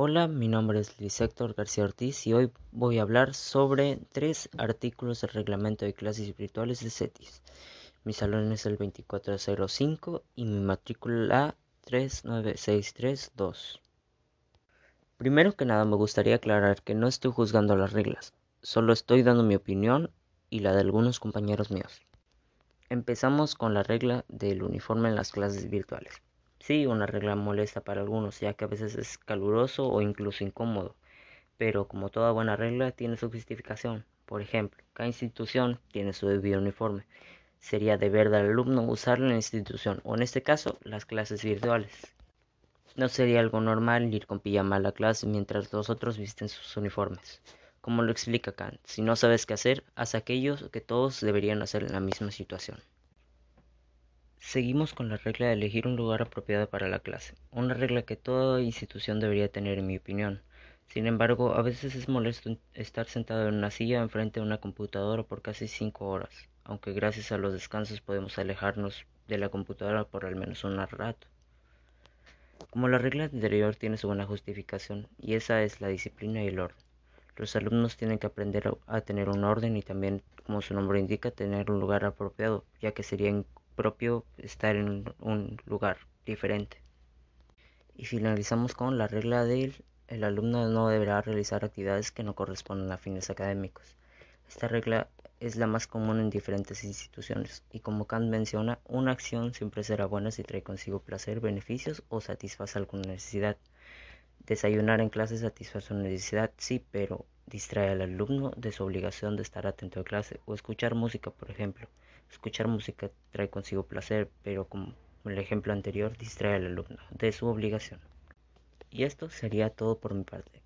Hola, mi nombre es Luis Héctor García Ortiz y hoy voy a hablar sobre tres artículos del reglamento de clases virtuales de CETIS. Mi salón es el 2405 y mi matrícula 39632. Primero que nada me gustaría aclarar que no estoy juzgando las reglas, solo estoy dando mi opinión y la de algunos compañeros míos. Empezamos con la regla del uniforme en las clases virtuales. Sí, una regla molesta para algunos, ya que a veces es caluroso o incluso incómodo, pero como toda buena regla tiene su justificación. Por ejemplo, cada institución tiene su debido uniforme. Sería deber del alumno usarlo en la institución, o en este caso, las clases virtuales. No sería algo normal ir con pijama a la clase mientras los otros visten sus uniformes. Como lo explica Kant, si no sabes qué hacer, haz aquello que todos deberían hacer en la misma situación. Seguimos con la regla de elegir un lugar apropiado para la clase, una regla que toda institución debería tener en mi opinión. Sin embargo, a veces es molesto estar sentado en una silla enfrente de una computadora por casi cinco horas, aunque gracias a los descansos podemos alejarnos de la computadora por al menos un rato. Como la regla anterior tiene su buena justificación, y esa es la disciplina y el orden. Los alumnos tienen que aprender a tener un orden y también, como su nombre indica, tener un lugar apropiado, ya que sería propio estar en un lugar diferente. Y finalizamos con la regla del el alumno no deberá realizar actividades que no corresponden a fines académicos. Esta regla es la más común en diferentes instituciones y como Kant menciona, una acción siempre será buena si trae consigo placer, beneficios o satisface alguna necesidad. Desayunar en clase satisface una necesidad, sí, pero distrae al alumno de su obligación de estar atento a clase o escuchar música, por ejemplo. Escuchar música trae consigo placer, pero como el ejemplo anterior distrae al alumno de su obligación. Y esto sería todo por mi parte.